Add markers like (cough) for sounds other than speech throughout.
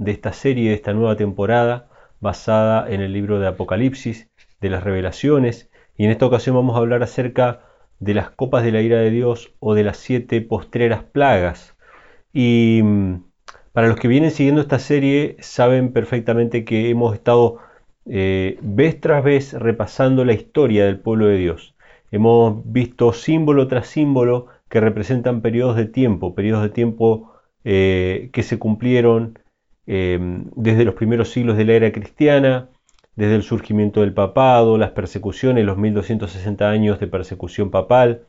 de esta serie, de esta nueva temporada, basada en el libro de Apocalipsis, de las revelaciones. Y en esta ocasión vamos a hablar acerca de las copas de la ira de Dios o de las siete postreras plagas. Y mm, para los que vienen siguiendo esta serie, saben perfectamente que hemos estado eh, vez tras vez repasando la historia del pueblo de Dios. Hemos visto símbolo tras símbolo que representan periodos de tiempo, periodos de tiempo eh, que se cumplieron em, desde los primeros siglos de la era cristiana, desde el surgimiento del papado, las persecuciones, los 1260 años de persecución papal,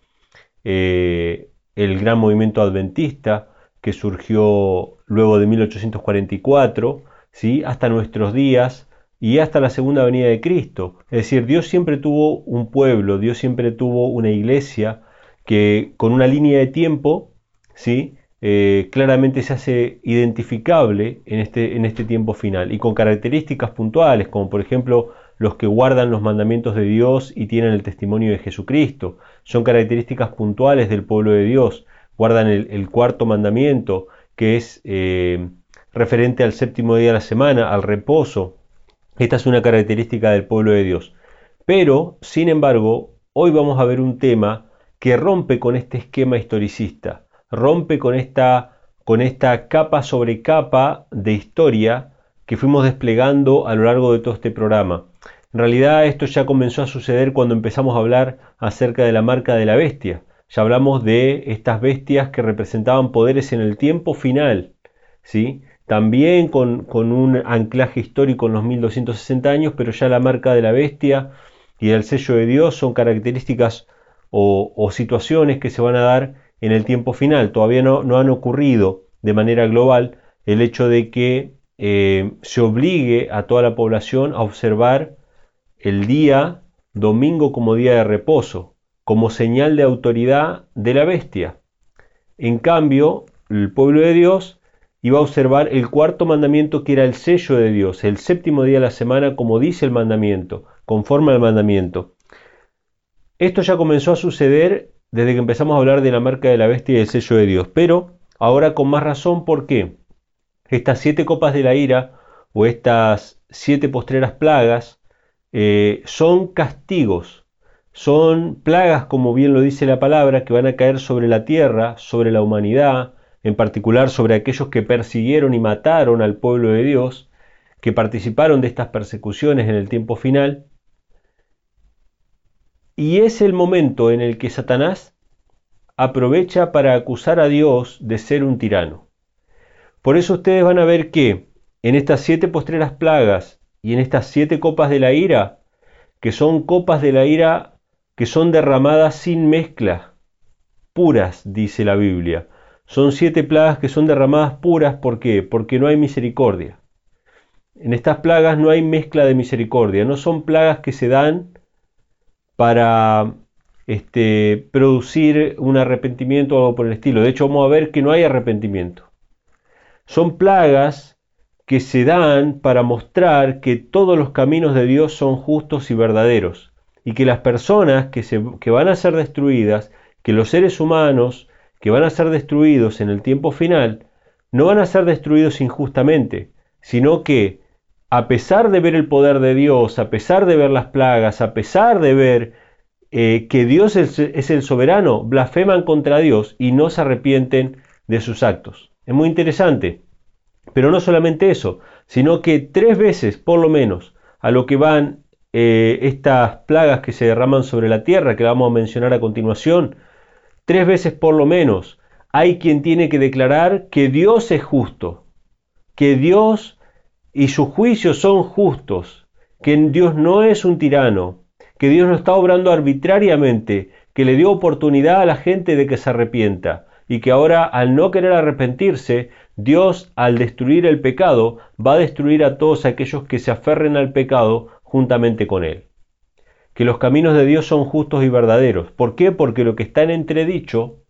eh, el gran movimiento adventista que surgió luego de 1844, ¿sí? hasta nuestros días, y hasta la segunda venida de Cristo. Es decir, Dios siempre tuvo un pueblo, Dios siempre tuvo una iglesia que con una línea de tiempo, ¿sí? Eh, claramente se hace identificable en este, en este tiempo final y con características puntuales, como por ejemplo los que guardan los mandamientos de Dios y tienen el testimonio de Jesucristo. Son características puntuales del pueblo de Dios. Guardan el, cuarto mandamiento, que es eh, referente al séptimo día de la semana, al reposo, esta es una característica del pueblo de Dios. Pero, sin embargo, hoy vamos a ver un tema que rompe con este esquema historicista, rompe con esta, con esta capa sobre capa de historia que fuimos desplegando a lo largo de todo este programa. En realidad esto ya comenzó a suceder cuando empezamos a hablar acerca de la marca de la bestia. Ya hablamos de estas bestias que representaban poderes en el tiempo final, ¿sí? también con, un anclaje histórico en los 1260 años, pero ya la marca de la bestia y el sello de Dios son características o, situaciones que se van a dar en el tiempo final. Todavía no, han ocurrido de manera global el hecho de que eh, se obligue a toda la población a observar el día domingo como día de reposo, como señal de autoridad de la bestia. En cambio, el pueblo de Dios iba a observar el cuarto mandamiento que era el sello de Dios, el séptimo día de la semana, como dice el mandamiento, conforme al mandamiento. Esto ya comenzó a suceder desde que empezamos a hablar de la marca de la bestia y el sello de Dios, pero ahora con más razón, ¿por qué? Estas siete copas de la ira o estas siete postreras plagas eh, son castigos, son plagas, como bien lo dice la palabra, que van a caer sobre la tierra, sobre la humanidad, en particular sobre aquellos que persiguieron y mataron al pueblo de Dios, que participaron de estas persecuciones en el tiempo final. Y es el momento en el que Satanás aprovecha para acusar a Dios de ser un tirano. Por eso ustedes van a ver que en estas siete postreras plagas y en estas siete copas de la ira, que son copas de la ira que son derramadas sin mezcla, puras, dice la Biblia, son siete plagas que son derramadas puras, ¿por qué? Porque no hay misericordia. En estas plagas no hay mezcla de misericordia, no son plagas que se dan para este, producir un arrepentimiento o algo por el estilo. De hecho, vamos a ver que no hay arrepentimiento. Son plagas que se dan para mostrar que todos los caminos de Dios son justos y verdaderos y que las personas que, van a ser destruidas, que los seres humanos que van a ser destruidos en el tiempo final, no van a ser destruidos injustamente, sino que a pesar de ver el poder de Dios, a pesar de ver las plagas, a pesar de ver eh, que Dios es, el soberano, blasfeman contra Dios y no se arrepienten de sus actos. Es muy interesante. Pero no solamente eso, sino que tres veces por lo menos a lo que van eh, estas plagas que se derraman sobre la tierra, que vamos a mencionar a continuación, tres veces por lo menos, hay quien tiene que declarar que Dios es justo, que Dios y sus juicios son justos, que Dios no es un tirano, que Dios no está obrando arbitrariamente, que le dio oportunidad a la gente de que se arrepienta y que ahora al no querer arrepentirse, Dios al destruir el pecado va a destruir a todos aquellos que se aferren al pecado juntamente con él. Que los caminos de Dios son justos y verdaderos. ¿Por qué? Porque lo que está en entredicho,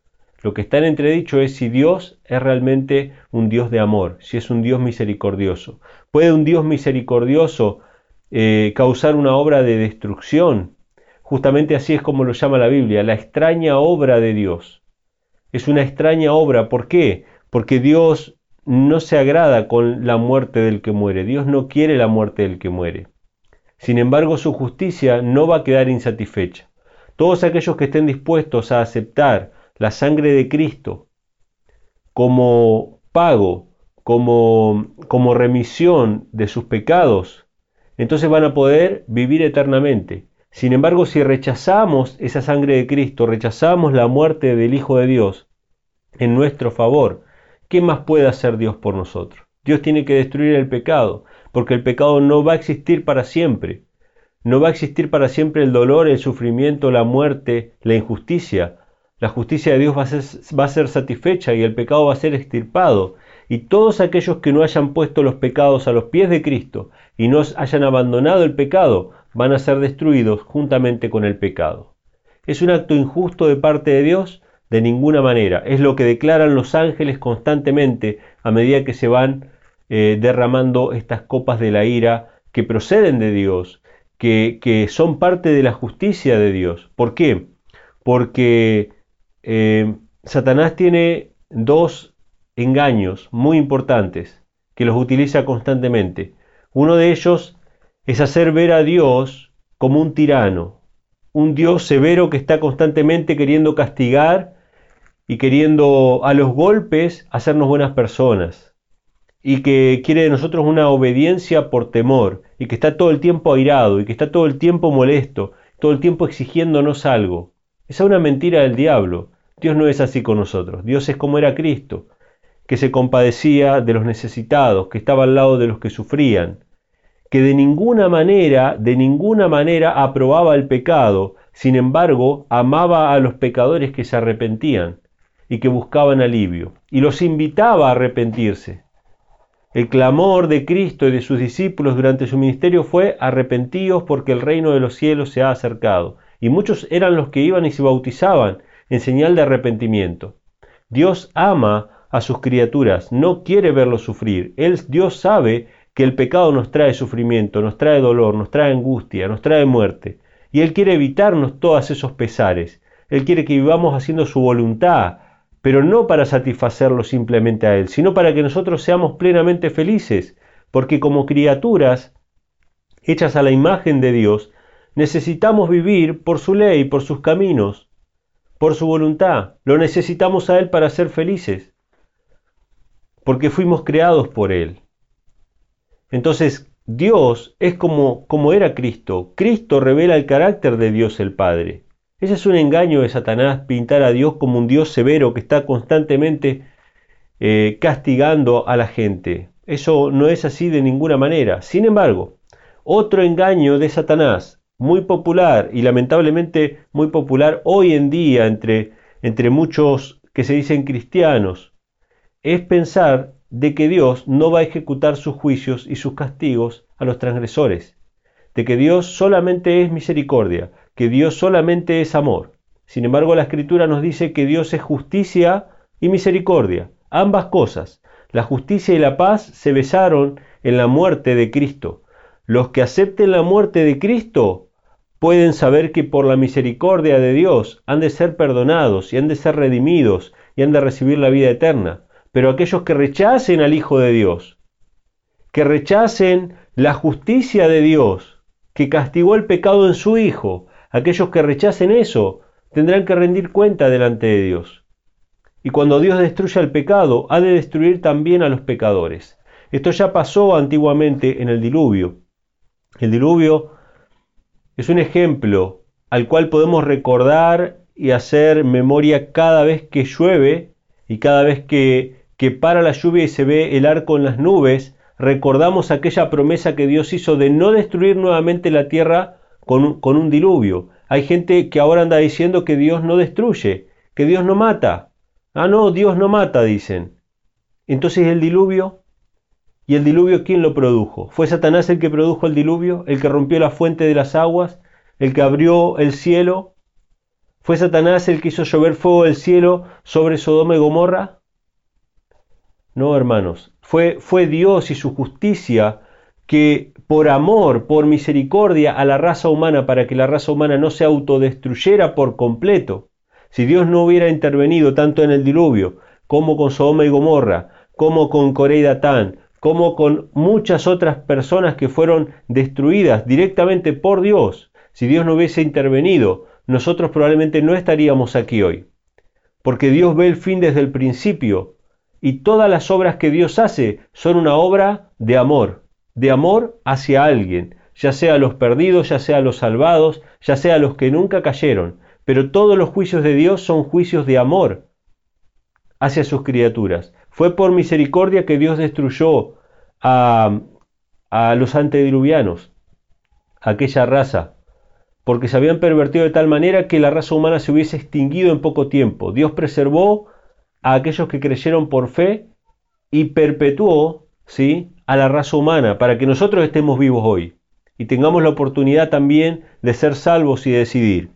lo que está en entredicho es si Dios es realmente un Dios de amor, si es un Dios misericordioso. ¿Puede un Dios misericordioso eh, causar una obra de destrucción? Justamente así es como lo llama la Biblia, la extraña obra de Dios. Es una extraña obra, ¿por qué? Porque Dios no se agrada con la muerte del que muere, Dios no quiere la muerte del que muere. Sin embargo, su justicia no va a quedar insatisfecha. Todos aquellos que estén dispuestos a aceptar la sangre de Cristo como pago, como, como remisión de sus pecados, entonces van a poder vivir eternamente. Sin embargo, si rechazamos esa sangre de Cristo, rechazamos la muerte del Hijo de Dios en nuestro favor, ¿qué más puede hacer Dios por nosotros? Dios tiene que destruir el pecado, porque el pecado no va a existir para siempre. No va a existir para siempre el dolor, el sufrimiento, la muerte, la injusticia. La justicia de Dios va a ser, satisfecha y el pecado va a ser extirpado. Y todos aquellos que no hayan puesto los pecados a los pies de Cristo y no hayan abandonado el pecado, van a ser destruidos juntamente con el pecado. ¿Es un acto injusto de parte de Dios? De ninguna manera. Es lo que declaran los ángeles constantemente a medida que se van eh, derramando estas copas de la ira que proceden de Dios, que, que, son parte de la justicia de Dios. ¿Por qué? Porque eh, Satanás tiene dos engaños muy importantes que los utiliza constantemente. Uno de ellos es hacer ver a Dios como un tirano, un Dios severo que está constantemente queriendo castigar y queriendo a los golpes hacernos buenas personas, y que quiere de nosotros una obediencia por temor, y que está todo el tiempo airado, y que está todo el tiempo molesto, todo el tiempo exigiéndonos algo. Esa es una mentira del diablo. Dios no es así con nosotros. Dios es como era Cristo, que se compadecía de los necesitados, que estaba al lado de los que sufrían, que de ninguna manera, de ninguna manera aprobaba el pecado, sin embargo, amaba a los pecadores que se arrepentían y que buscaban alivio, y los invitaba a arrepentirse. El clamor de Cristo y de sus discípulos durante su ministerio fue arrepentíos porque el reino de los cielos se ha acercado. Y muchos eran los que iban y se bautizaban en señal de arrepentimiento. Dios ama a sus criaturas, no quiere verlos sufrir. Él, Dios sabe que el pecado nos trae sufrimiento, nos trae dolor, nos trae angustia, nos trae muerte. Y Él quiere evitarnos todos esos pesares. Él quiere que vivamos haciendo su voluntad, pero no para satisfacerlo simplemente a Él, sino para que nosotros seamos plenamente felices, porque como criaturas hechas a la imagen de Dios, necesitamos vivir por su ley, por sus caminos, por su voluntad. Lo necesitamos a Él para ser felices, porque fuimos creados por Él. Entonces, Dios es como, como era Cristo. Cristo revela el carácter de Dios el Padre. Ese es un engaño de Satanás, pintar a Dios como un Dios severo que está constantemente eh, castigando a la gente. Eso no es así de ninguna manera. Sin embargo, otro engaño de Satanás, muy popular y lamentablemente muy popular hoy en día entre, entre muchos que se dicen cristianos, es pensar de que Dios no va a ejecutar sus juicios y sus castigos a los transgresores, de que Dios solamente es misericordia, que Dios solamente es amor. Sin embargo, la Escritura nos dice que Dios es justicia y misericordia, ambas cosas. La justicia y la paz se besaron en la muerte de Cristo. Los que acepten la muerte de Cristo pueden saber que por la misericordia de Dios han de ser perdonados y han de ser redimidos y han de recibir la vida eterna pero aquellos que rechacen al Hijo de Dios, que rechacen la justicia de Dios, que castigó el pecado en su Hijo, aquellos que rechacen eso, tendrán que rendir cuenta delante de Dios. Y cuando Dios destruya el pecado, ha de destruir también a los pecadores. Esto ya pasó antiguamente en el diluvio. El diluvio es un ejemplo al cual podemos recordar y hacer memoria cada vez que llueve y cada vez que que para la lluvia y se ve el arco en las nubes, recordamos aquella promesa que Dios hizo de no destruir nuevamente la tierra con con un diluvio. Hay gente que ahora anda diciendo que Dios no destruye, que Dios no mata. Ah, no, Dios no mata, dicen. Entonces el diluvio, ¿y el diluvio quién lo produjo? ¿Fue Satanás el que produjo el diluvio? ¿El que rompió la fuente de las aguas? ¿El que abrió el cielo? ¿Fue Satanás el que hizo llover fuego del cielo sobre Sodoma y Gomorra? No, hermanos, fue, fue Dios y su justicia que por amor, por misericordia a la raza humana, para que la raza humana no se autodestruyera por completo, si Dios no hubiera intervenido tanto en el diluvio, como con Sodoma y Gomorra, como con Coré y Datán, como con muchas otras personas que fueron destruidas directamente por Dios, si Dios no hubiese intervenido, nosotros probablemente no estaríamos aquí hoy. Porque Dios ve el fin desde el principio y todas las obras que Dios hace son una obra de amor, de amor hacia alguien, ya sea a los perdidos, ya sea a los salvados, ya sea a los que nunca cayeron, pero todos los juicios de Dios son juicios de amor hacia sus criaturas. Fue por misericordia que Dios destruyó a, a los antediluvianos, aquella raza, porque se habían pervertido de tal manera que la raza humana se hubiese extinguido en poco tiempo. Dios preservó a aquellos que creyeron por fe y perpetuó ¿sí? a la raza humana para que nosotros estemos vivos hoy y tengamos la oportunidad también de ser salvos y decidir.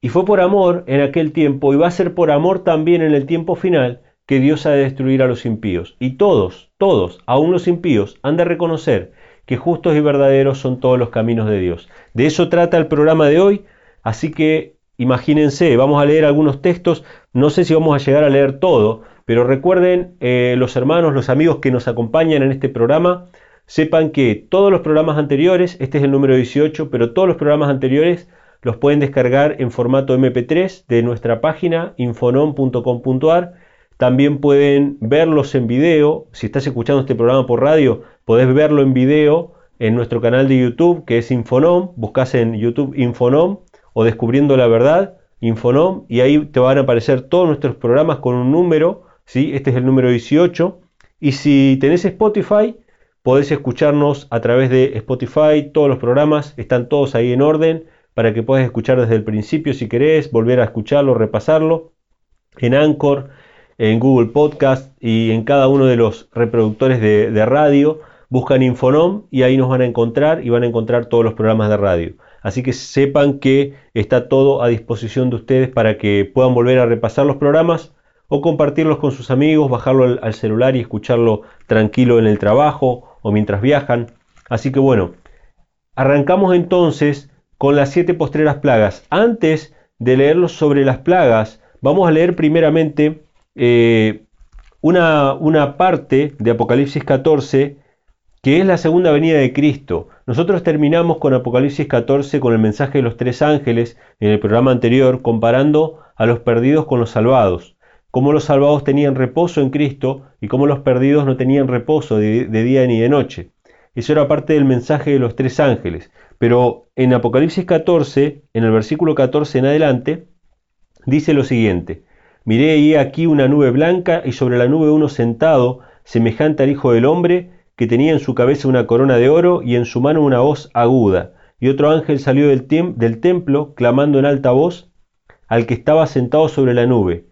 Y fue por amor en aquel tiempo y va a ser por amor también en el tiempo final que Dios ha de destruir a los impíos. Y todos, todos, aun los impíos, han de reconocer que justos y verdaderos son todos los caminos de Dios. De eso trata el programa de hoy, así que imagínense, vamos a leer algunos textos, no sé si vamos a llegar a leer todo, pero recuerden eh, los hermanos, los amigos que nos acompañan en este programa, sepan que todos los programas anteriores, este es el número 18, pero todos los programas anteriores los pueden descargar en formato MP3 de nuestra página infonom.com.ar. También pueden verlos en video. Si estás escuchando este programa por radio, podés verlo en video en nuestro canal de YouTube que es Infonom. Buscas en YouTube Infonom o Descubriendo la Verdad Infonom y ahí te van a aparecer todos nuestros programas con un número. ¿sí? Este es el número 18. Y si tenés Spotify, podés escucharnos a través de Spotify. Todos los programas están todos ahí en orden para que puedas escuchar desde el principio si querés, volver a escucharlo, repasarlo, en Anchor, en Google Podcast y en cada uno de los reproductores de, radio. Buscan Infonom y ahí nos van a encontrar y van a encontrar todos los programas de radio. Así que sepan que está todo a disposición de ustedes para que puedan volver a repasar los programas o compartirlos con sus amigos, bajarlo al, al, celular y escucharlo tranquilo en el trabajo o mientras viajan. Así que bueno, arrancamos entonces con las siete postreras plagas. Antes de leerlos sobre las plagas, vamos a leer primeramente eh, una, una parte de Apocalipsis 14 que es la segunda venida de Cristo. Nosotros terminamos con Apocalipsis 14 con el mensaje de los tres ángeles en el programa anterior, comparando a los perdidos con los salvados, cómo los salvados tenían reposo en Cristo y cómo los perdidos no tenían reposo de día ni de noche. Eso era parte del mensaje de los tres ángeles. Pero en Apocalipsis 14, en el versículo 14 en adelante, dice lo siguiente, miré ahí aquí una nube blanca y sobre la nube uno sentado, semejante al Hijo del Hombre, que tenía en su cabeza una corona de oro y en su mano una voz aguda. Y otro ángel salió del, del templo, clamando en alta voz al que estaba sentado sobre la nube.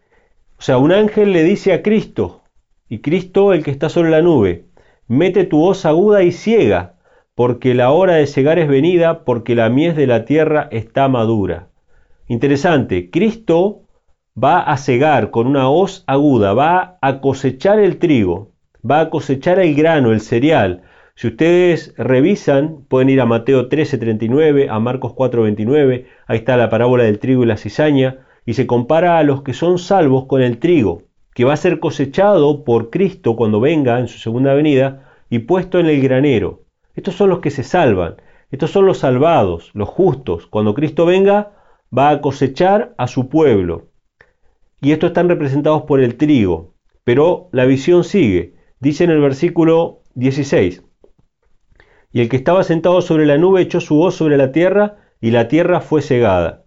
O sea, un ángel le dice a Cristo, y Cristo el que está sobre la nube, mete tu voz aguda y ciega, porque la hora de cegar es venida, porque la mies de la tierra está madura. Interesante, Cristo va a cegar con una hoz aguda, va a cosechar el trigo, va a cosechar el grano, el cereal. Si ustedes revisan, pueden ir a Mateo 13:39, a Marcos 4:29, ahí está la parábola del trigo y la cizaña, y se compara a los que son salvos con el trigo, que va a ser cosechado por Cristo cuando venga en su segunda venida y puesto en el granero. Estos son los que se salvan, estos son los salvados, los justos. Cuando Cristo venga, va a cosechar a su pueblo. Y estos están representados por el trigo. Pero la visión sigue. Dice en el versículo 16, y el que estaba sentado sobre la nube echó su voz sobre la tierra, y la tierra fue cegada.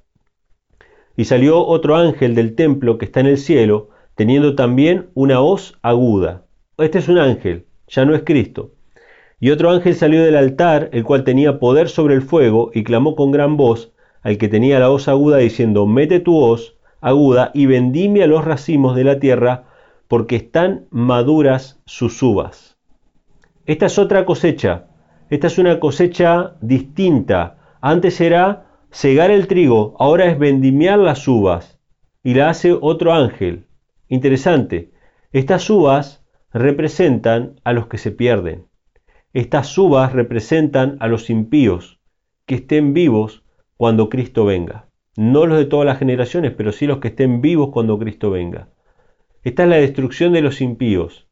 Y salió otro ángel del templo que está en el cielo, teniendo también una hoz aguda. Este es un ángel, ya no es Cristo. Y otro ángel salió del altar, el cual tenía poder sobre el fuego, y clamó con gran voz al que tenía la hoz aguda, diciendo, mete tu hoz aguda y vendimia los racimos de la tierra, porque están maduras sus uvas. Esta es otra cosecha, esta es una cosecha distinta. Antes era cegar el trigo, ahora es vendimiar las uvas y la hace otro ángel. Interesante, estas uvas representan a los que se pierden. Estas uvas representan a los impíos, que estén vivos cuando Cristo venga. No los de todas las generaciones, pero sí los que estén vivos cuando Cristo venga. Esta es la destrucción de los impíos.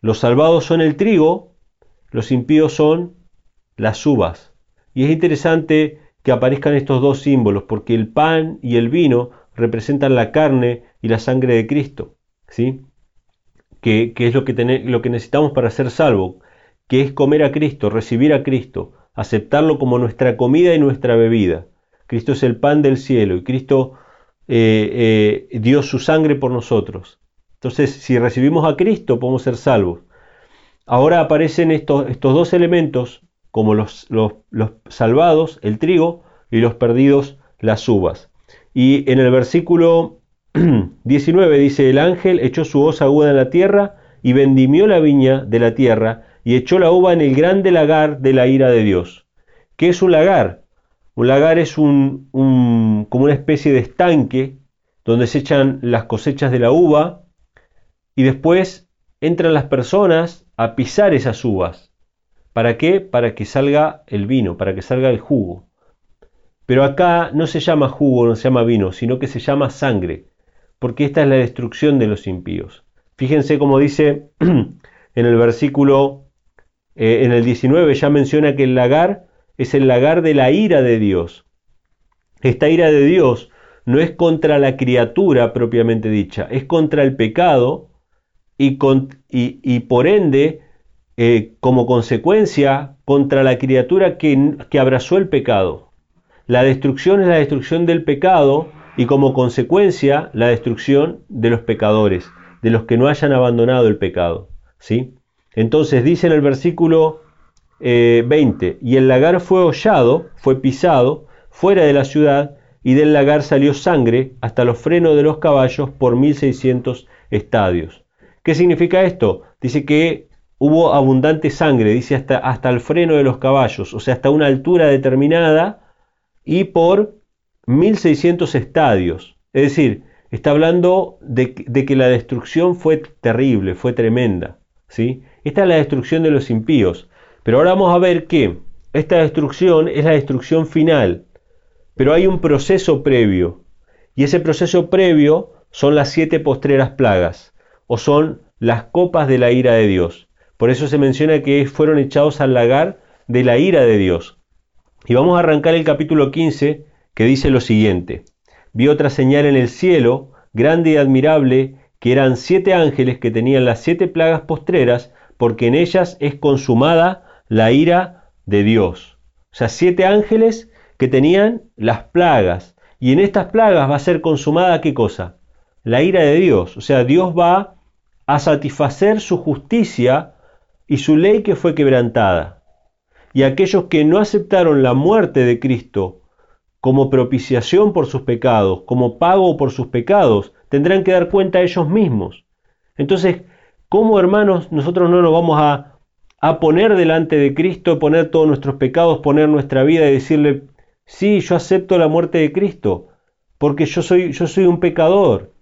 Los salvados son el trigo, los impíos son las uvas. Y es interesante que aparezcan estos dos símbolos, porque el pan y el vino representan la carne y la sangre de Cristo, ¿sí? Que, es lo que, lo que necesitamos para ser salvos, que es comer a Cristo, recibir a Cristo, aceptarlo como nuestra comida y nuestra bebida. Cristo es el pan del cielo y Cristo eh, eh, dio su sangre por nosotros. Entonces, si recibimos a Cristo, podemos ser salvos. Ahora aparecen estos, dos elementos como los, los, salvados, el trigo, y los perdidos, las uvas. Y en el versículo (clears throat) 19 dice, el ángel echó su hoz aguda en la tierra y vendimió la viña de la tierra y echó la uva en el grande lagar de la ira de Dios. ¿Qué es un lagar? Un lagar es un, como una especie de estanque donde se echan las cosechas de la uva y después entran las personas a pisar esas uvas. ¿Para qué? Para que salga el vino, para que salga el jugo. Pero acá no se llama jugo, no se llama vino, sino que se llama sangre, porque esta es la destrucción de los impíos. Fíjense como dice (clears throat) en el versículo, eh, en el 19 ya menciona que el lagar es el lagar de la ira de Dios. Esta ira de Dios no es contra la criatura propiamente dicha, es contra el pecado y, y, por ende, eh, como consecuencia, contra la criatura que, que abrazó el pecado. La destrucción es la destrucción del pecado y como consecuencia la destrucción de los pecadores, de los que no hayan abandonado el pecado. ¿sí? Entonces dice en el versículo 20. Eh, y el lagar fue hollado, fue pisado, fuera de la ciudad, y del lagar salió sangre hasta los frenos de los caballos por 1600 estadios. ¿Qué significa esto? Dice que hubo abundante sangre, dice hasta, hasta el freno de los caballos, o sea, hasta una altura determinada y por 1600 estadios. Es decir, está hablando de, de que la destrucción fue terrible, fue tremenda. ¿sí? Esta es la destrucción de los impíos. Pero ahora vamos a ver que esta destrucción es la destrucción final, pero hay un proceso previo, y ese proceso previo son las siete postreras plagas, o son las copas de la ira de Dios. Por eso se menciona que fueron echados al lagar de la ira de Dios. Y vamos a arrancar el capítulo 15, que dice lo siguiente. Vi otra señal en el cielo, grande y admirable, que eran siete ángeles que tenían las siete plagas postreras, porque en ellas es consumada la ira de Dios. O sea, siete ángeles que tenían las plagas. Y en estas plagas va a ser consumada qué cosa? La ira de Dios. O sea, Dios va a satisfacer su justicia y su ley que fue quebrantada. Y aquellos que no aceptaron la muerte de Cristo como propiciación por sus pecados, como pago por sus pecados, tendrán que dar cuenta a ellos mismos. Entonces, ¿cómo hermanos nosotros no nos vamos a a poner delante de Cristo, poner todos nuestros pecados, poner nuestra vida y decirle, sí, yo acepto la muerte de Cristo, porque yo soy, yo soy un pecador,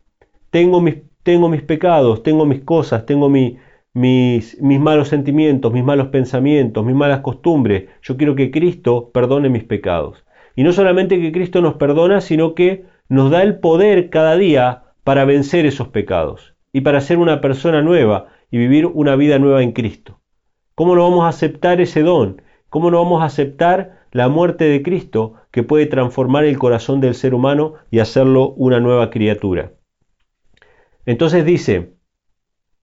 tengo mis, tengo mis pecados, tengo mis cosas, tengo mis, mis malos sentimientos, mis malos pensamientos, mis malas costumbres, yo quiero que Cristo perdone mis pecados. Y no solamente que Cristo nos perdona, sino que nos da el poder cada día para vencer esos pecados y para ser una persona nueva y vivir una vida nueva en Cristo. ¿Cómo no vamos a aceptar ese don? ¿Cómo no vamos a aceptar la muerte de Cristo que puede transformar el corazón del ser humano y hacerlo una nueva criatura? Entonces dice,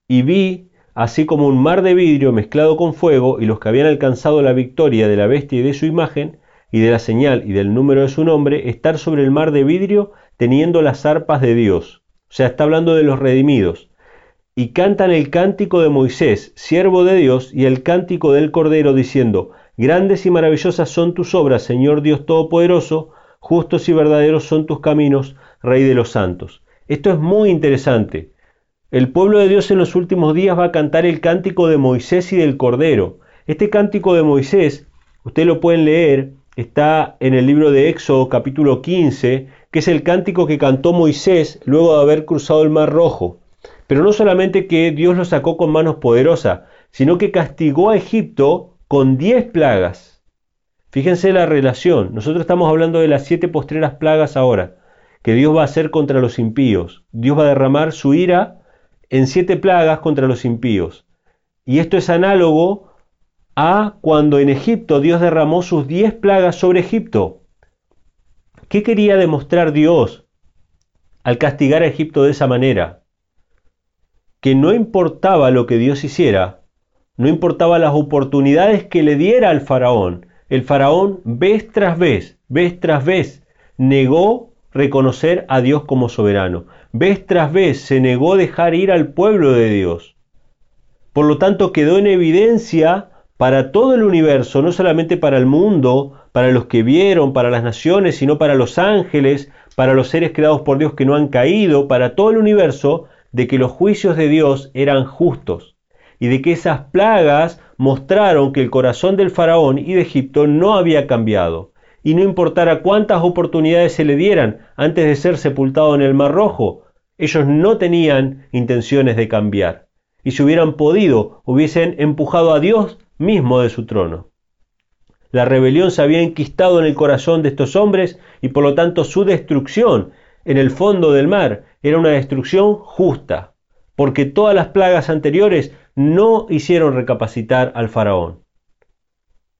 y vi así como un mar de vidrio mezclado con fuego, y los que habían alcanzado la victoria de la bestia y de su imagen, y de la señal y del número de su nombre, estar sobre el mar de vidrio teniendo las arpas de Dios. O sea, está hablando de los redimidos y cantan el cántico de Moisés, siervo de Dios, y el cántico del Cordero, diciendo, Grandes y maravillosas son tus obras, Señor Dios Todopoderoso, justos y verdaderos son tus caminos, Rey de los santos. Esto es muy interesante. El pueblo de Dios en los últimos días va a cantar el cántico de Moisés y del Cordero. Este cántico de Moisés, ustedes lo pueden leer, está en el libro de Éxodo capítulo 15, que es el cántico que cantó Moisés luego de haber cruzado el Mar Rojo. Pero no solamente que Dios lo sacó con manos poderosas, sino que castigó a Egipto con diez plagas. Fíjense la relación. Nosotros estamos hablando de las siete postreras plagas ahora, que Dios va a hacer contra los impíos. Dios va a derramar su ira en siete plagas contra los impíos. Y esto es análogo a cuando en Egipto Dios derramó sus diez plagas sobre Egipto. ¿Qué quería demostrar Dios al castigar a Egipto de esa manera? Que no importaba lo que Dios hiciera, no importaba las oportunidades que le diera al faraón, el faraón vez tras vez, vez tras vez, negó reconocer a Dios como soberano. Vez tras vez se negó dejar ir al pueblo de Dios. Por lo tanto, quedó en evidencia para todo el universo, no solamente para el mundo, para los que vieron, para las naciones, sino para los ángeles, para los seres creados por Dios que no han caído, para todo el universo, de que los juicios de Dios eran justos y de que esas plagas mostraron que el corazón del faraón y de Egipto no había cambiado, y no importara cuántas oportunidades se le dieran antes de ser sepultado en el Mar Rojo, ellos no tenían intenciones de cambiar, y si hubieran podido, hubiesen empujado a Dios mismo de su trono. La rebelión se había enquistado en el corazón de estos hombres y por lo tanto su destrucción en el fondo del mar era una destrucción justa, porque todas las plagas anteriores no hicieron recapacitar al faraón.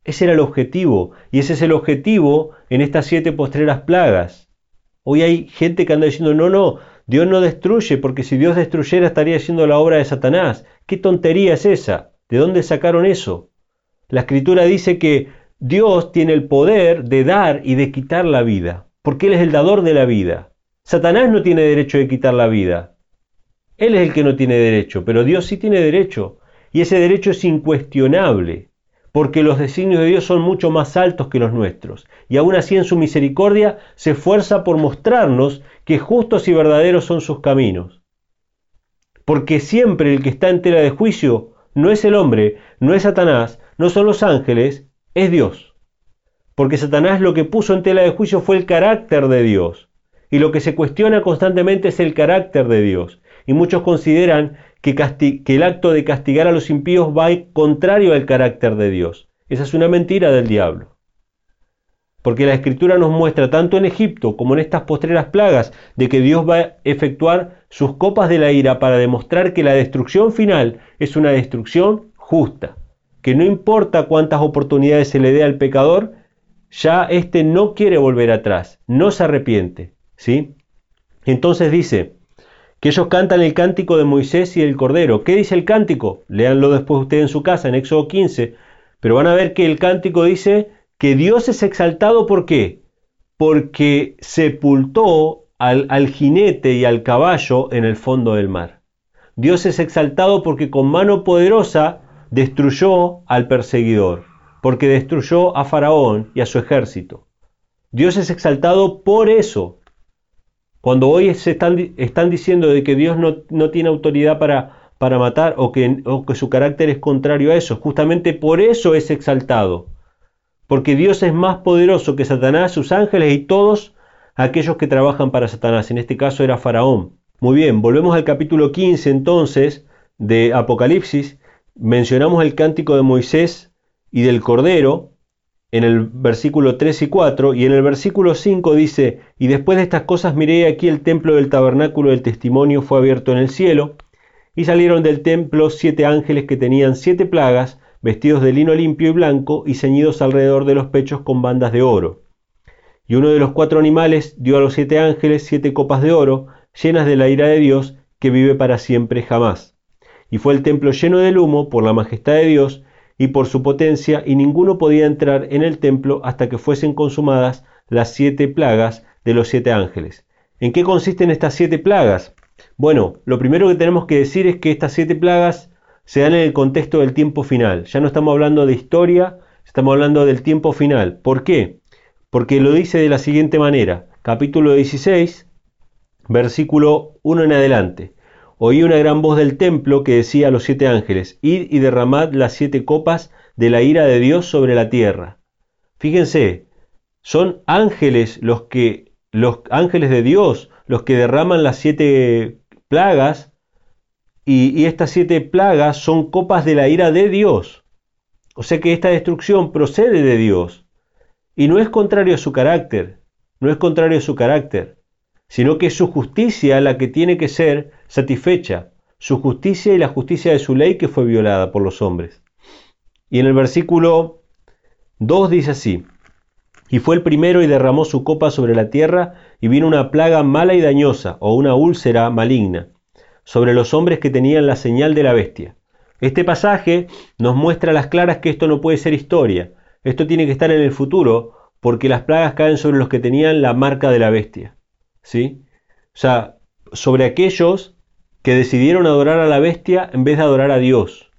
Ese era el objetivo, y ese es el objetivo en estas siete postreras plagas. Hoy hay gente que anda diciendo, no, no, Dios no destruye, porque si Dios destruyera estaría haciendo la obra de Satanás. ¿Qué tontería es esa? ¿De dónde sacaron eso? La escritura dice que Dios tiene el poder de dar y de quitar la vida, porque Él es el dador de la vida. Satanás no tiene derecho de quitar la vida. Él es el que no tiene derecho, pero Dios sí tiene derecho. Y ese derecho es incuestionable, porque los designios de Dios son mucho más altos que los nuestros. Y aún así en su misericordia se esfuerza por mostrarnos que justos y verdaderos son sus caminos. Porque siempre el que está en tela de juicio no es el hombre, no es Satanás, no son los ángeles, es Dios. Porque Satanás lo que puso en tela de juicio fue el carácter de Dios y lo que se cuestiona constantemente es el carácter de Dios. Y muchos consideran que, que, el acto de castigar a los impíos va contrario al carácter de Dios. Esa es una mentira del diablo. Porque la escritura nos muestra tanto en Egipto como en estas postreras plagas de que Dios va a efectuar sus copas de la ira para demostrar que la destrucción final es una destrucción justa. Que no importa cuántas oportunidades se le dé al pecador, ya éste no quiere volver atrás, no se arrepiente. ¿Sí? Entonces dice que ellos cantan el cántico de Moisés y el Cordero. ¿Qué dice el cántico? Léanlo después ustedes en su casa, en Éxodo 15. Pero van a ver que el cántico dice que Dios es exaltado ¿por qué? Porque sepultó al, al jinete y al caballo en el fondo del mar. Dios es exaltado porque con mano poderosa destruyó al perseguidor, porque destruyó a Faraón y a su ejército. Dios es exaltado por eso, cuando hoy se están, diciendo de que Dios no, tiene autoridad para, para matar o que, o que su carácter es contrario a eso, justamente por eso es exaltado. Porque Dios es más poderoso que Satanás, sus ángeles y todos aquellos que trabajan para Satanás. En este caso era Faraón. Muy bien, volvemos al capítulo 15 entonces de Apocalipsis. Mencionamos el cántico de Moisés y del Cordero, en el versículo 3 y 4, y en el versículo 5 dice, y después de estas cosas miré aquí el templo del tabernáculo del testimonio fue abierto en el cielo, y salieron del templo siete ángeles que tenían siete plagas, vestidos de lino limpio y blanco, y ceñidos alrededor de los pechos con bandas de oro. Y uno de los cuatro animales dio a los siete ángeles siete copas de oro, llenas de la ira de Dios, que vive para siempre jamás. Y fue el templo lleno del humo por la majestad de Dios, y por su potencia, y ninguno podía entrar en el templo hasta que fuesen consumadas las siete plagas de los siete ángeles. ¿En qué consisten estas siete plagas? Bueno, lo primero que tenemos que decir es que estas siete plagas se dan en el contexto del tiempo final. Ya no estamos hablando de historia, estamos hablando del tiempo final. ¿Por qué? Porque lo dice de la siguiente manera. Capítulo 16, versículo 1 en adelante. Oí una gran voz del templo que decía a los siete ángeles, id y derramad las siete copas de la ira de Dios sobre la tierra. Fíjense, son ángeles los que, los ángeles de Dios, los que derraman las siete plagas, y, y estas siete plagas son copas de la ira de Dios. O sea que esta destrucción procede de Dios, y no es contrario a su carácter, no es contrario a su carácter sino que es su justicia la que tiene que ser satisfecha, su justicia y la justicia de su ley que fue violada por los hombres. Y en el versículo 2 dice así, y fue el primero y derramó su copa sobre la tierra, y vino una plaga mala y dañosa, o una úlcera maligna, sobre los hombres que tenían la señal de la bestia. Este pasaje nos muestra a las claras que esto no puede ser historia, esto tiene que estar en el futuro, porque las plagas caen sobre los que tenían la marca de la bestia. ¿Sí? O sea, sobre aquellos que decidieron adorar a la bestia en vez de adorar a Dios,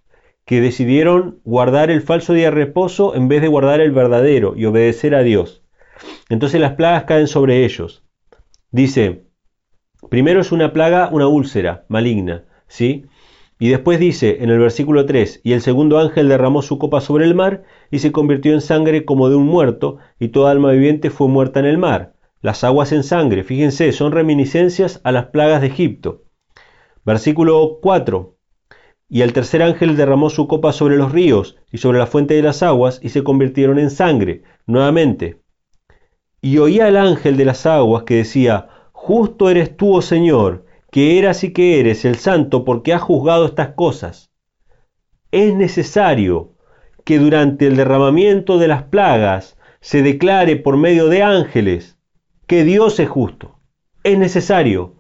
que decidieron guardar el falso día de reposo en vez de guardar el verdadero y obedecer a Dios. Entonces las plagas caen sobre ellos. Dice, primero es una plaga, una úlcera maligna, ¿sí? Y después dice en el versículo 3, y el segundo ángel derramó su copa sobre el mar y se convirtió en sangre como de un muerto, y toda alma viviente fue muerta en el mar. Las aguas en sangre, fíjense, son reminiscencias a las plagas de Egipto. Versículo 4. Y el tercer ángel derramó su copa sobre los ríos y sobre la fuente de las aguas y se convirtieron en sangre, nuevamente. Y oía el ángel de las aguas que decía, Justo eres tú, oh Señor, que eras y que eres el santo porque has juzgado estas cosas. Es necesario que durante el derramamiento de las plagas se declare por medio de ángeles que Dios es justo. Es necesario,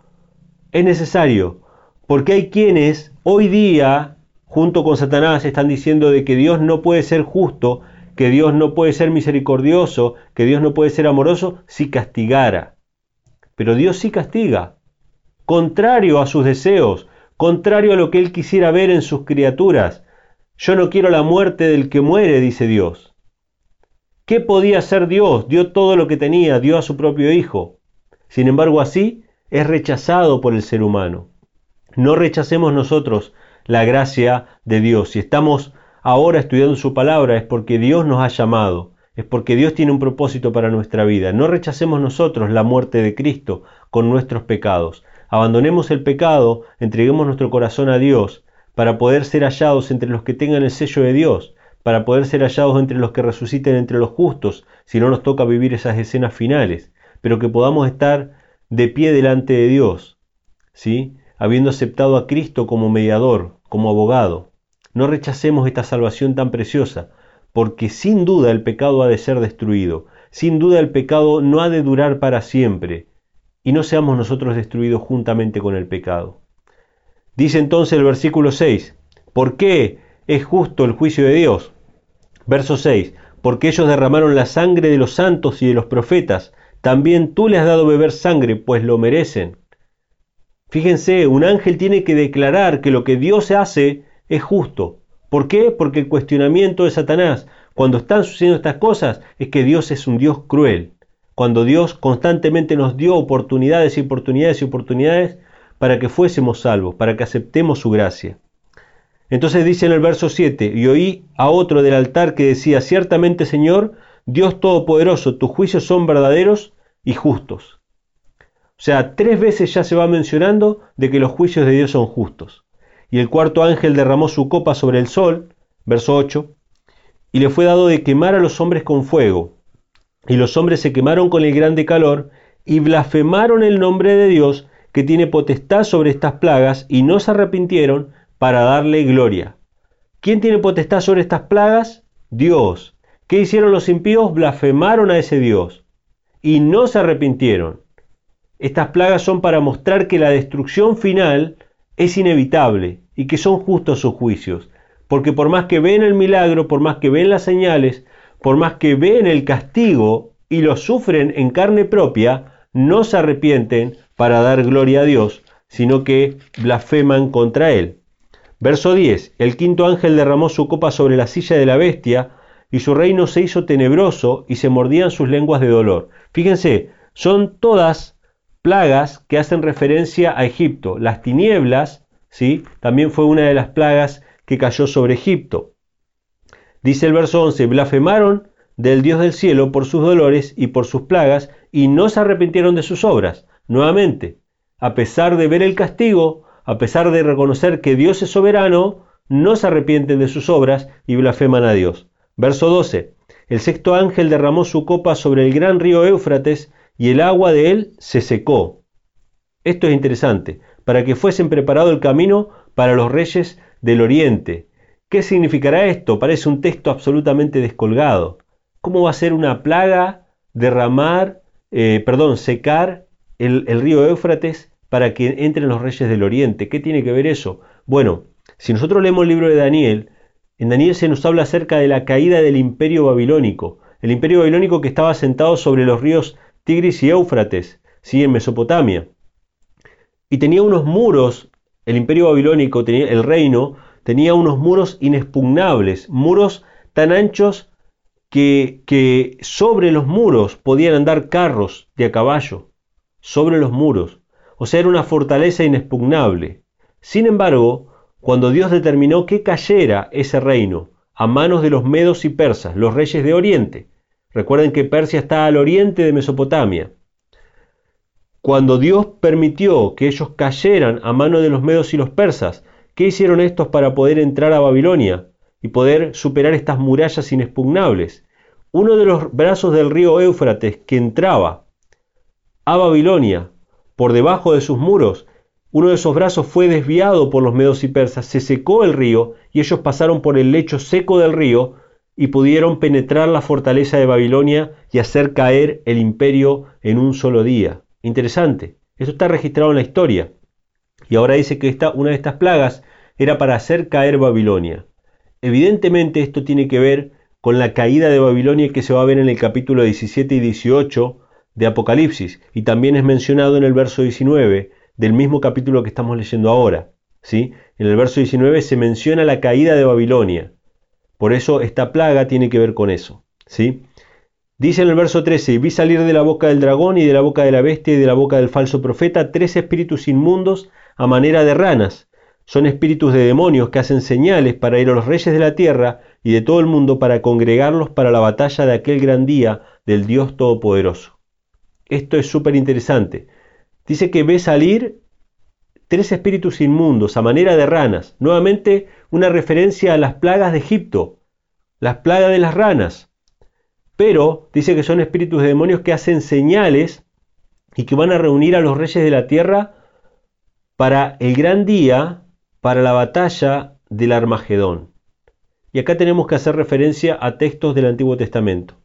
es necesario, porque hay quienes hoy día, junto con Satanás, están diciendo de que Dios no puede ser justo, que Dios no puede ser misericordioso, que Dios no puede ser amoroso si castigara. Pero Dios sí castiga, contrario a sus deseos, contrario a lo que Él quisiera ver en sus criaturas. Yo no quiero la muerte del que muere, dice Dios. ¿Qué podía hacer Dios? Dio todo lo que tenía, dio a su propio Hijo. Sin embargo, así es rechazado por el ser humano. No rechacemos nosotros la gracia de Dios. Si estamos ahora estudiando su palabra es porque Dios nos ha llamado, es porque Dios tiene un propósito para nuestra vida. No rechacemos nosotros la muerte de Cristo con nuestros pecados. Abandonemos el pecado, entreguemos nuestro corazón a Dios para poder ser hallados entre los que tengan el sello de Dios para poder ser hallados entre los que resuciten entre los justos, si no nos toca vivir esas escenas finales, pero que podamos estar de pie delante de Dios, ¿sí? habiendo aceptado a Cristo como mediador, como abogado. No rechacemos esta salvación tan preciosa, porque sin duda el pecado ha de ser destruido, sin duda el pecado no ha de durar para siempre, y no seamos nosotros destruidos juntamente con el pecado. Dice entonces el versículo 6, ¿por qué es justo el juicio de Dios. Verso 6. Porque ellos derramaron la sangre de los santos y de los profetas, también tú les has dado beber sangre, pues lo merecen. Fíjense, un ángel tiene que declarar que lo que Dios hace es justo. ¿Por qué? Porque el cuestionamiento de Satanás, cuando están sucediendo estas cosas, es que Dios es un Dios cruel. Cuando Dios constantemente nos dio oportunidades y oportunidades y oportunidades para que fuésemos salvos, para que aceptemos su gracia. Entonces dice en el verso 7, y oí a otro del altar que decía, ciertamente Señor, Dios Todopoderoso, tus juicios son verdaderos y justos. O sea, tres veces ya se va mencionando de que los juicios de Dios son justos. Y el cuarto ángel derramó su copa sobre el sol, verso 8, y le fue dado de quemar a los hombres con fuego. Y los hombres se quemaron con el grande calor y blasfemaron el nombre de Dios que tiene potestad sobre estas plagas y no se arrepintieron para darle gloria. ¿Quién tiene potestad sobre estas plagas? Dios. ¿Qué hicieron los impíos? Blasfemaron a ese Dios y no se arrepintieron. Estas plagas son para mostrar que la destrucción final es inevitable y que son justos sus juicios, porque por más que ven el milagro, por más que ven las señales, por más que ven el castigo y lo sufren en carne propia, no se arrepienten para dar gloria a Dios, sino que blasfeman contra Él. Verso 10. El quinto ángel derramó su copa sobre la silla de la bestia, y su reino se hizo tenebroso, y se mordían sus lenguas de dolor. Fíjense, son todas plagas que hacen referencia a Egipto. Las tinieblas, ¿sí? También fue una de las plagas que cayó sobre Egipto. Dice el verso 11, blasfemaron del Dios del cielo por sus dolores y por sus plagas, y no se arrepintieron de sus obras. Nuevamente, a pesar de ver el castigo, a pesar de reconocer que Dios es soberano, no se arrepienten de sus obras y blasfeman a Dios. Verso 12. El sexto ángel derramó su copa sobre el gran río Éufrates y el agua de él se secó. Esto es interesante, para que fuesen preparado el camino para los reyes del oriente. ¿Qué significará esto? Parece un texto absolutamente descolgado. ¿Cómo va a ser una plaga derramar, eh, perdón, secar el, el río Éufrates para que entren los reyes del oriente? ¿Qué tiene que ver eso? Bueno, si nosotros leemos el libro de Daniel, en Daniel se nos habla acerca de la caída del imperio babilónico, el imperio babilónico que estaba sentado sobre los ríos Tigris y Éufrates, ¿sí? en Mesopotamia. Y tenía unos muros, el imperio babilónico, tenía, el reino, tenía unos muros inexpugnables, muros tan anchos que, que sobre los muros podían andar carros de a caballo, sobre los muros. O sea, era una fortaleza inexpugnable. Sin embargo, cuando Dios determinó que cayera ese reino a manos de los medos y persas, los reyes de Oriente. Recuerden que Persia está al oriente de Mesopotamia. Cuando Dios permitió que ellos cayeran a manos de los medos y los persas, ¿qué hicieron estos para poder entrar a Babilonia y poder superar estas murallas inexpugnables? Uno de los brazos del río Éufrates que entraba a Babilonia por debajo de sus muros uno de esos brazos fue desviado por los medos y persas, se secó el río y ellos pasaron por el lecho seco del río y pudieron penetrar la fortaleza de Babilonia y hacer caer el imperio en un solo día. Interesante. Esto está registrado en la historia. Y ahora dice que esta, una de estas plagas era para hacer caer Babilonia. Evidentemente esto tiene que ver con la caída de Babilonia que se va a ver en el capítulo 17 y 18 de Apocalipsis y también es mencionado en el verso 19 del mismo capítulo que estamos leyendo ahora. ¿sí? En el verso 19 se menciona la caída de Babilonia. Por eso esta plaga tiene que ver con eso. ¿sí? Dice en el verso 13, vi salir de la boca del dragón y de la boca de la bestia y de la boca del falso profeta tres espíritus inmundos a manera de ranas. Son espíritus de demonios que hacen señales para ir a los reyes de la tierra y de todo el mundo para congregarlos para la batalla de aquel gran día del Dios Todopoderoso. Esto es súper interesante dice que ve salir tres espíritus inmundos a manera de ranas. Nuevamente una referencia a las plagas de Egipto, las plagas de las ranas. Pero dice que son espíritus de demonios que hacen señales y que van a reunir a los reyes de la tierra para el gran día, para la batalla del Armagedón. Y acá tenemos que hacer referencia a textos del Antiguo Testamento.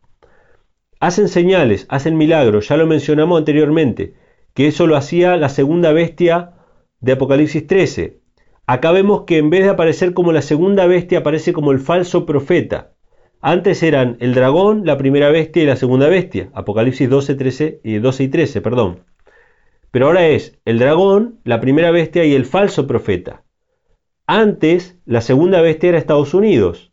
Hacen señales, hacen milagros, ya lo mencionamos anteriormente que eso lo hacía la segunda bestia de Apocalipsis 13. Acá vemos que en vez de aparecer como la segunda bestia, aparece como el falso profeta. Antes eran el dragón, la primera bestia y la segunda bestia. Apocalipsis 12, 13, 12 y 13, perdón. Pero ahora es el dragón, la primera bestia y el falso profeta. Antes, la segunda bestia era Estados Unidos.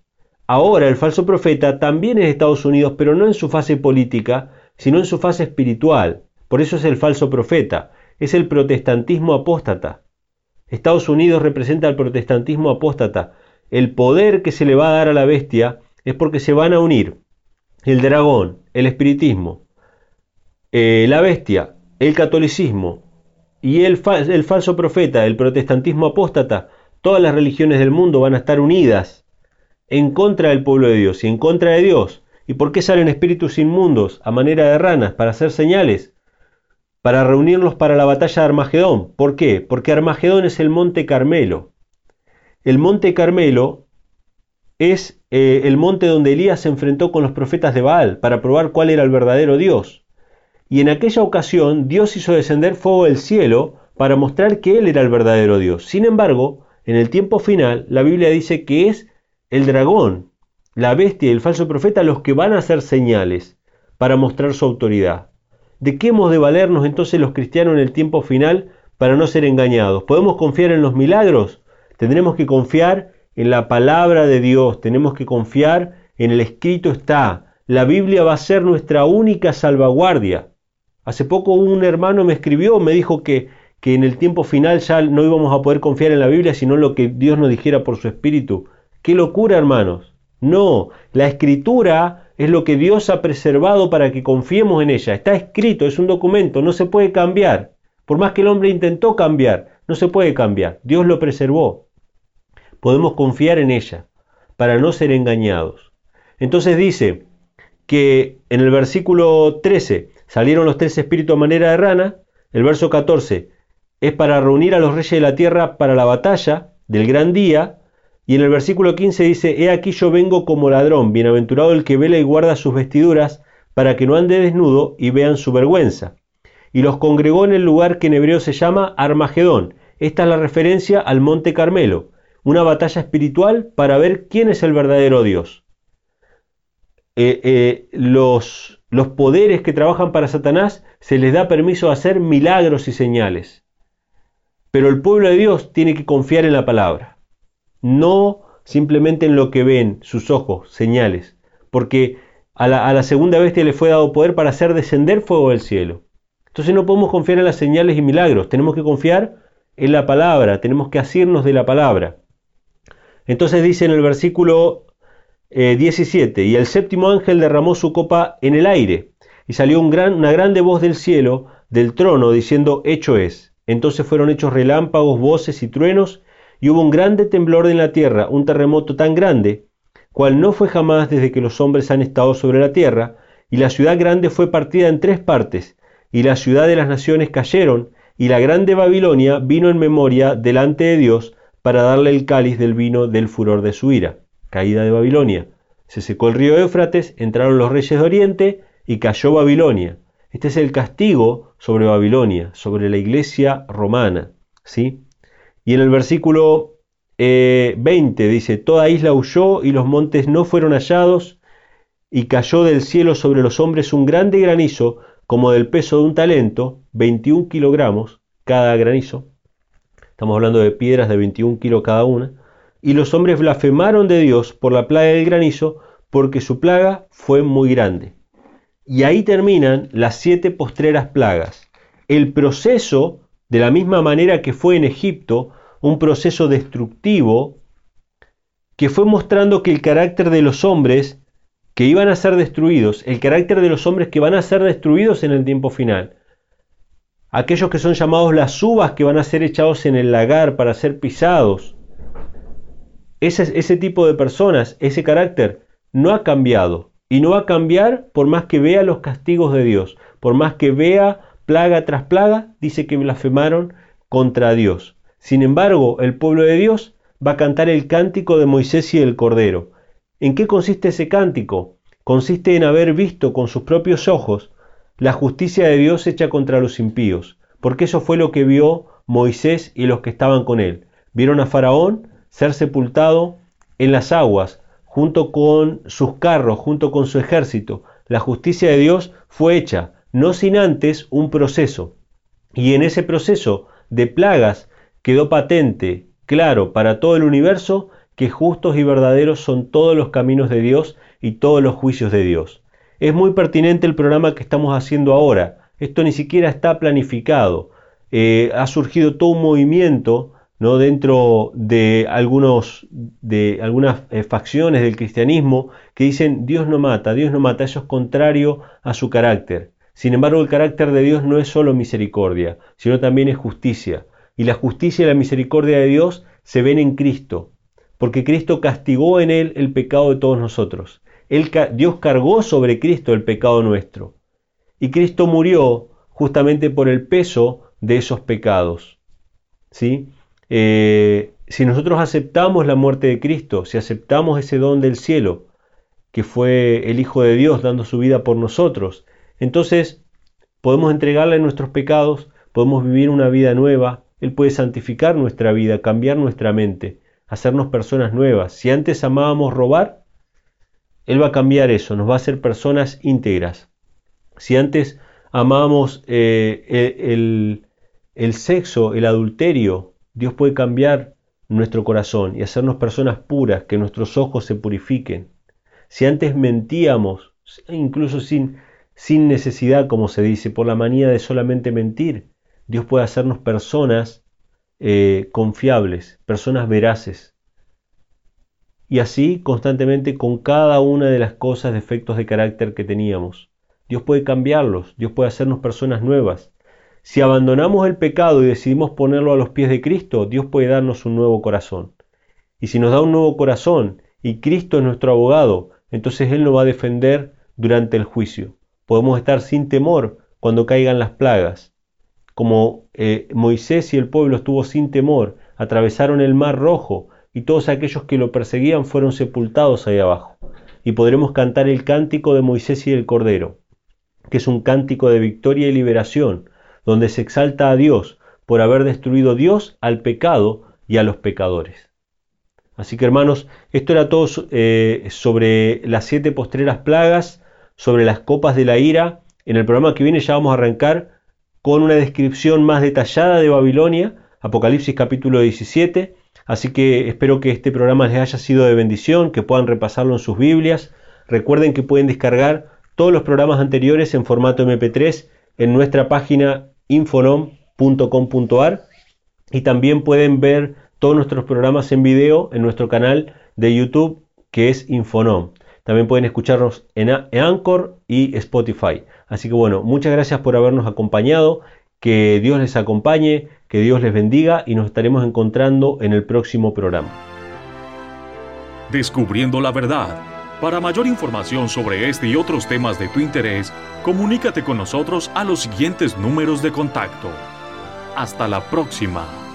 Ahora el falso profeta también es Estados Unidos, pero no en su fase política, sino en su fase espiritual. Por eso es el falso profeta, es el protestantismo apóstata. Estados Unidos representa al protestantismo apóstata. El poder que se le va a dar a la bestia es porque se van a unir el dragón, el espiritismo, eh, la bestia, el catolicismo y el, el falso profeta, el protestantismo apóstata. Todas las religiones del mundo van a estar unidas en contra del pueblo de Dios y en contra de Dios. ¿Y por qué salen espíritus inmundos a manera de ranas? Para hacer señales para reunirlos para la batalla de Armagedón. ¿Por qué? Porque Armagedón es el monte Carmelo. El monte Carmelo es eh, el monte donde Elías se enfrentó con los profetas de Baal para probar cuál era el verdadero Dios. Y en aquella ocasión Dios hizo descender fuego del cielo para mostrar que Él era el verdadero Dios. Sin embargo, en el tiempo final, la Biblia dice que es el dragón, la bestia y el falso profeta los que van a hacer señales para mostrar su autoridad. ¿De qué hemos de valernos entonces los cristianos en el tiempo final para no ser engañados? ¿Podemos confiar en los milagros? Tendremos que confiar en la palabra de Dios, tenemos que confiar en el escrito está. La Biblia va a ser nuestra única salvaguardia. Hace poco un hermano me escribió, me dijo que, que en el tiempo final ya no íbamos a poder confiar en la Biblia, sino lo que Dios nos dijera por su Espíritu. ¡Qué locura, hermanos! No, la escritura es lo que Dios ha preservado para que confiemos en ella. Está escrito, es un documento, no se puede cambiar. Por más que el hombre intentó cambiar, no se puede cambiar. Dios lo preservó. Podemos confiar en ella para no ser engañados. Entonces dice que en el versículo 13 salieron los tres espíritus a manera de rana. El verso 14 es para reunir a los reyes de la tierra para la batalla del gran día. Y en el versículo 15 dice, He aquí yo vengo como ladrón, bienaventurado el que vela y guarda sus vestiduras, para que no ande desnudo y vean su vergüenza. Y los congregó en el lugar que en hebreo se llama Armagedón. Esta es la referencia al monte Carmelo, una batalla espiritual para ver quién es el verdadero Dios. Eh, eh, los, los poderes que trabajan para Satanás se les da permiso de hacer milagros y señales. Pero el pueblo de Dios tiene que confiar en la palabra no simplemente en lo que ven sus ojos, señales, porque a la, segunda bestia le fue dado poder para hacer descender fuego del cielo. Entonces no podemos confiar en las señales y milagros, tenemos que confiar en la palabra, tenemos que asirnos de la palabra. Entonces dice en el versículo 17, eh, y el séptimo ángel derramó su copa en el aire, y salió una grande voz del cielo, del trono, diciendo, hecho es. Entonces fueron hechos relámpagos, voces y truenos, y hubo un grande temblor en la tierra, un terremoto tan grande, cual no fue jamás desde que los hombres han estado sobre la tierra, y la ciudad grande fue partida en tres partes, y la ciudad de las naciones cayeron, y la grande Babilonia vino en memoria delante de Dios para darle el cáliz del vino del furor de su ira. Caída de Babilonia. Se secó el río Éufrates, entraron los reyes de Oriente y cayó Babilonia. Este es el castigo sobre Babilonia, sobre la iglesia romana. ¿sí? Y en el versículo 20 eh, dice, Toda isla huyó y los montes no fueron hallados, y cayó del cielo sobre los hombres un grande granizo, como del peso de un talento, 21 kilogramos cada granizo. Estamos hablando de piedras de 21 kilos cada una. Y los hombres blasfemaron de Dios por la plaga del granizo, porque su plaga fue muy grande. Y ahí terminan las siete postreras plagas. El proceso, de la misma manera que fue en Egipto, un proceso destructivo que fue mostrando que el carácter de los hombres que iban a ser destruidos, el carácter de los hombres que van a ser destruidos en el tiempo final, aquellos que son llamados las uvas que van a ser echados en el lagar para ser pisados, ese, ese tipo de personas, ese carácter no ha cambiado. Y no va a cambiar por más que vea los castigos de Dios, por más que vea plaga tras plaga, dice que blasfemaron contra Dios. Sin embargo, el pueblo de Dios va a cantar el cántico de Moisés y el Cordero. ¿En qué consiste ese cántico? Consiste en haber visto con sus propios ojos la justicia de Dios hecha contra los impíos, porque eso fue lo que vio Moisés y los que estaban con él. Vieron a Faraón ser sepultado en las aguas, junto con sus carros, junto con su ejército. La justicia de Dios fue hecha, no sin antes un proceso. Y en ese proceso de plagas quedó patente, claro, para todo el universo, que justos y verdaderos son todos los caminos de Dios y todos los juicios de Dios. Es muy pertinente el programa que estamos haciendo ahora. Esto ni siquiera está planificado. Eh, ha surgido todo un movimiento ¿no? dentro de, algunos, de algunas eh, facciones del cristianismo que dicen Dios no mata, Dios no mata, eso es contrario a su carácter. Sin embargo, el carácter de Dios no es solo misericordia, sino también es justicia y la justicia y la misericordia de Dios se ven en Cristo, porque Cristo castigó en él el pecado de todos nosotros. Dios cargó sobre Cristo el pecado nuestro. Y Cristo murió justamente por el peso de esos pecados. ¿sí? Eh, si nosotros aceptamos la muerte de Cristo, si aceptamos ese don del cielo, que fue el Hijo de Dios dando su vida por nosotros, entonces podemos entregarle nuestros pecados, podemos vivir una vida nueva, él puede santificar nuestra vida, cambiar nuestra mente, hacernos personas nuevas. Si antes amábamos robar, Él va a cambiar eso, nos va a hacer personas íntegras. Si antes amábamos eh, el, el sexo, el adulterio, Dios puede cambiar nuestro corazón y hacernos personas puras, que nuestros ojos se purifiquen. Si antes mentíamos, incluso sin, sin necesidad, como se dice, por la manía de solamente mentir. Dios puede hacernos personas eh, confiables, personas veraces. Y así constantemente con cada una de las cosas, defectos de carácter que teníamos. Dios puede cambiarlos, Dios puede hacernos personas nuevas. Si abandonamos el pecado y decidimos ponerlo a los pies de Cristo, Dios puede darnos un nuevo corazón. Y si nos da un nuevo corazón y Cristo es nuestro abogado, entonces Él nos va a defender durante el juicio. Podemos estar sin temor cuando caigan las plagas. Como eh, Moisés y el pueblo estuvo sin temor, atravesaron el mar rojo y todos aquellos que lo perseguían fueron sepultados ahí abajo. Y podremos cantar el cántico de Moisés y el Cordero, que es un cántico de victoria y liberación, donde se exalta a Dios por haber destruido Dios al pecado y a los pecadores. Así que hermanos, esto era todo eh, sobre las siete postreras plagas, sobre las copas de la ira. En el programa que viene ya vamos a arrancar con una descripción más detallada de Babilonia, Apocalipsis capítulo 17. Así que espero que este programa les haya sido de bendición, que puedan repasarlo en sus Biblias. Recuerden que pueden descargar todos los programas anteriores en formato MP3 en nuestra página infonom.com.ar y también pueden ver todos nuestros programas en video en nuestro canal de YouTube que es Infonom. También pueden escucharnos en Anchor y Spotify. Así que bueno, muchas gracias por habernos acompañado. Que Dios les acompañe, que Dios les bendiga y nos estaremos encontrando en el próximo programa. Descubriendo la verdad. Para mayor información sobre este y otros temas de tu interés, comunícate con nosotros a los siguientes números de contacto. Hasta la próxima.